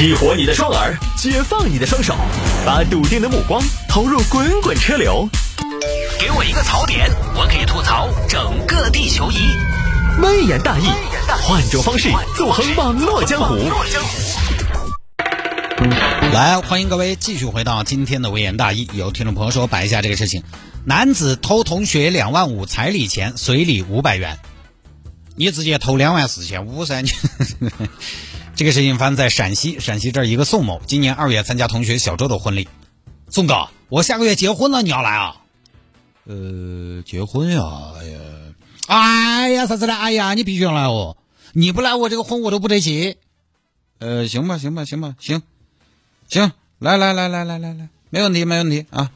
激活你的双耳，解放你的双手，把笃定的目光投入滚滚车流。给我一个槽点，我可以吐槽整个地球仪。微言大义，换种方式纵横网络江湖。来，欢迎各位继续回到今天的微言大义。有听众朋友说摆一下这个事情：男子偷同学两万五彩礼钱，随礼五百元。你直接偷两万四千五噻！你这个事情发在陕西，陕西这儿一个宋某，今年二月参加同学小周的婚礼。宋哥，我下个月结婚了，你要来啊？呃，结婚呀？哎呀，哎呀，啥子的？哎呀，你必须要来哦！你不来，我这个婚我都不得结。呃，行吧，行吧，行吧，行，行，来来来来来来来，没问题，没问题啊！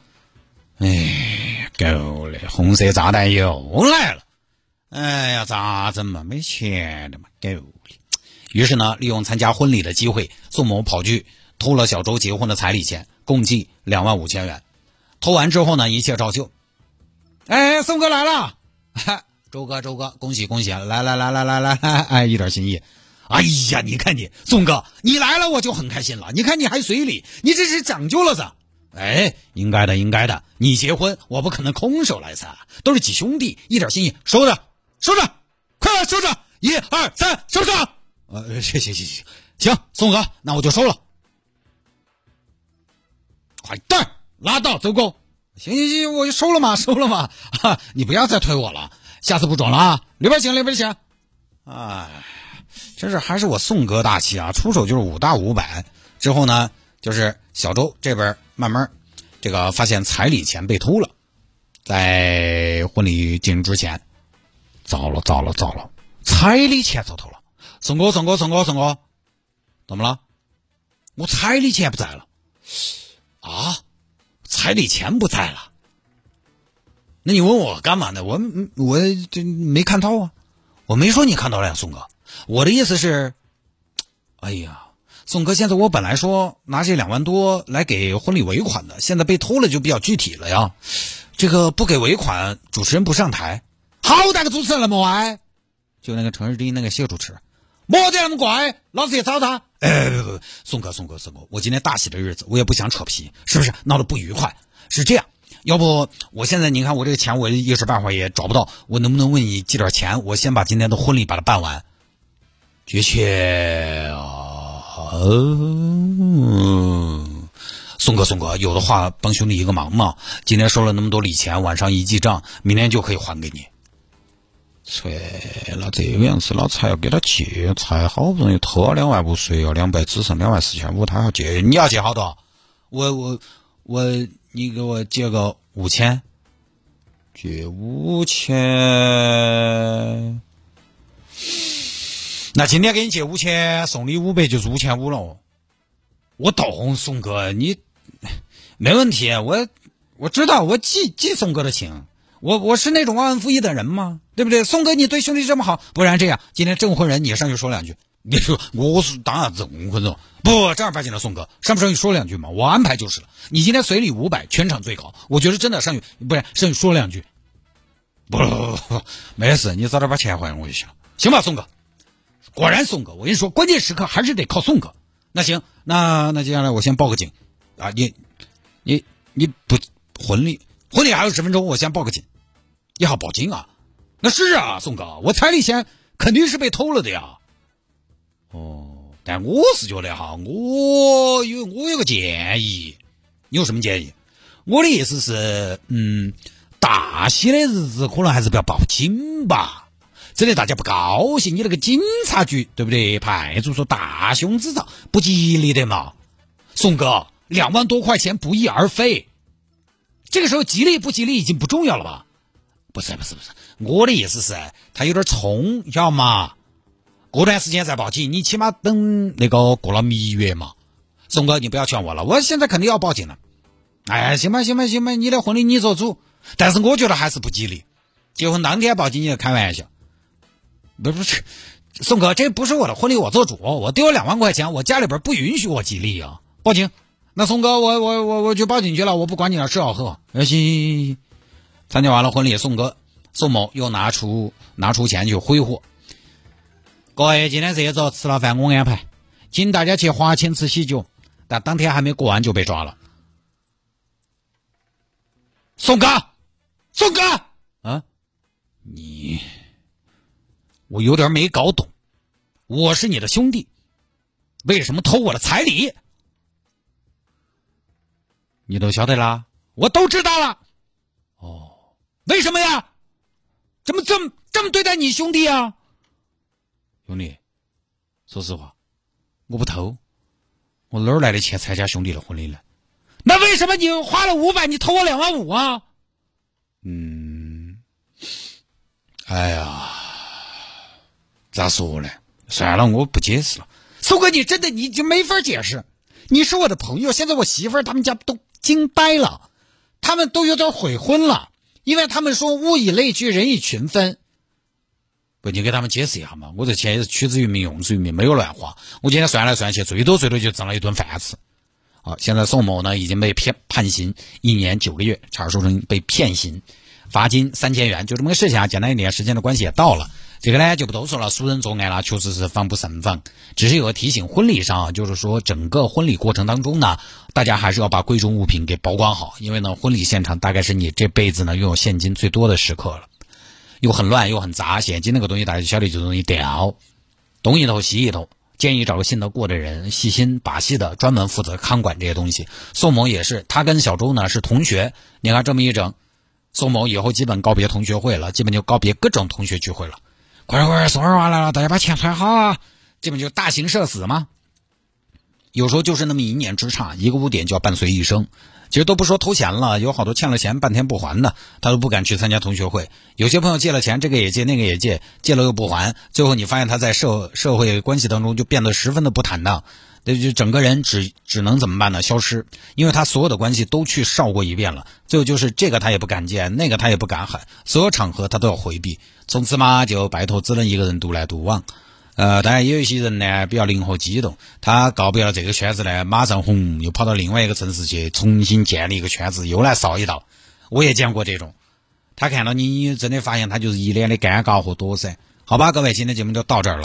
哎，够了，红色炸弹又来了！哎呀，咋整嘛？没钱的嘛，够了。于是呢，利用参加婚礼的机会，宋某跑去偷了小周结婚的彩礼钱，共计两万五千元。偷完之后呢，一切照旧。哎，宋哥来了！周哥，周哥，恭喜恭喜！来来来来来来来，哎，一点心意。哎呀，你看你，宋哥，你来了我就很开心了。你看你还随礼，你这是讲究了噻。哎，应该的，应该的。你结婚，我不可能空手来噻，都是几兄弟，一点心意，收着。收着，快来收着！一二三，收着。呃，行行行行行，宋哥，那我就收了。快点，拉倒，走狗。行行行，我就收了嘛，收了嘛。哈，你不要再推我了，下次不装了啊！里边请，里边请。哎，真是还是我宋哥大气啊！出手就是五大五百。之后呢，就是小周这边慢慢这个发现彩礼钱被偷了，在婚礼进行之前。糟了糟了糟了！彩礼钱遭偷了，宋哥宋哥宋哥宋哥，怎么了？我彩礼钱不在了。啊，彩礼钱不在了？那你问我干嘛呢？我我这没看到啊，我没说你看到了呀，宋哥。我的意思是，哎呀，宋哥，现在我本来说拿这两万多来给婚礼尾款的，现在被偷了就比较具体了呀。这个不给尾款，主持人不上台。好大个主持人那么歪，就那个陈日丁那个谢主持，莫得那么怪，老子也找他。哎，不不，宋哥宋哥宋哥，我今天大喜的日子，我也不想扯皮，是不是闹得不愉快？是这样，要不我现在你看我这个钱，我一时半会儿也找不到，我能不能问你借点钱？我先把今天的婚礼把它办完。的确啊，宋哥宋哥，有的话帮兄弟一个忙嘛。今天收了那么多礼钱，晚上一记账，明天就可以还给你。切，那这个样子，老子还要给他借，才好不容易偷了两万五，税要两百，只剩两万四千五，他要借，你要借好多？我我我，你给我借个五千，借五千，那今天给你借五千，送你五百，就是五千五了。我懂，宋哥，你没问题，我我知道，我记记宋哥的情。我我是那种忘恩负义的人吗？对不对？宋哥，你对兄弟这么好，不然这样，今天证婚人你上去说两句。你说我是当然证婚人，不正儿八经的宋哥上不上去说两句嘛？我安排就是了。你今天随礼五百，全场最高，我觉得真的上去，不然上去说两句。不不不不，没事，你早点把钱还我就行了，行吧，宋哥。果然，宋哥，我跟你说，关键时刻还是得靠宋哥。那行，那那接下来我先报个警啊！你你你不婚礼婚礼还有十分钟，我先报个警。你好，报警啊！那是啊，宋哥，我彩礼钱肯定是被偷了的呀。哦，但我是觉得哈，我有我有个建议，你有什么建议？我的意思是，嗯，大喜的日子可能还是不要报警吧，真的大家不高兴，你那个警察局对不对？派出所大凶之兆，不吉利的嘛。宋哥，两万多块钱不翼而飞，这个时候吉利不吉利已经不重要了吧？不是不是不是，我的意思是，他有点冲，晓得吗？过段时间再报警，你起码等那个过了蜜月嘛。宋哥，你不要劝我了，我现在肯定要报警了。哎，行吧行吧行吧，你的婚礼你做主，但是我觉得还是不吉利。结婚当天报警，你开玩笑？不不是，宋哥，这不是我的婚礼，我做主，我丢了两万块钱，我家里边不允许我吉利啊。报警，那宋哥，我我我我去报警去了，我不管你了，吃好喝好。行行行行。参加完了婚礼，宋哥宋某又拿出拿出钱去挥霍。各位，今天这一桌吃了饭我安排，请大家去华清池喜酒，但当天还没过完就被抓了。宋哥，宋哥，啊，你，我有点没搞懂，我是你的兄弟，为什么偷我的彩礼？你都晓得啦，我都知道了。哦，为什么呀？怎么这么这么对待你兄弟啊？兄弟，说实话，我不偷，我哪儿来的钱参加兄弟的婚礼呢？那为什么你花了五百，你偷我两万五啊？嗯，哎呀，咋说呢？算了，我不解释了。苏哥，你真的你就没法解释。你是我的朋友，现在我媳妇儿他们家都惊呆了，他们都有点悔婚了，因为他们说物以类聚，人以群分。不，你给他们解释一下嘛？我这钱也是取之于民，用之于民，没有乱花。我今天算来算去，最多最多就挣了一顿饭吃。好，现在宋某呢已经被骗判刑一年九个月，查出成被骗刑，罚金三千元，就这么个事情啊。简单一点，时间的关系也到了，这个呢就不多说了。熟人作案了，确实是防不胜防。只是有个提醒，婚礼上啊就是说整个婚礼过程当中呢，大家还是要把贵重物品给保管好，因为呢婚礼现场大概是你这辈子呢拥有现金最多的时刻了，又很乱又很杂，现金那个东西大家晓得就容易掉，东一头西一头。建议找个信得过的人，细心把戏的，专门负责看管这些东西。宋某也是，他跟小周呢是同学。你看这么一整，宋某以后基本告别同学会了，基本就告别各种同学聚会了。快快快送，二娃来了，大家把钱揣好啊！这不就大型社死吗。有时候就是那么一念之差，一个污点就要伴随一生。其实都不说偷钱了，有好多欠了钱半天不还的，他都不敢去参加同学会。有些朋友借了钱，这个也借，那个也借，借了又不还，最后你发现他在社社会关系当中就变得十分的不坦荡，那就整个人只只能怎么办呢？消失，因为他所有的关系都去绍过一遍了。最后就是这个他也不敢见，那个他也不敢喊，所有场合他都要回避。从此嘛，就拜托只能一个人独来独往。呃，当然也有一些人呢比较灵活机动，他告别了这个圈子呢，马上红又跑到另外一个城市去重新建立一个圈子，又来烧一道。我也见过这种，他看到你你真的发现他就是一脸的尴尬和躲闪。好吧，各位，今天节目就到这儿了。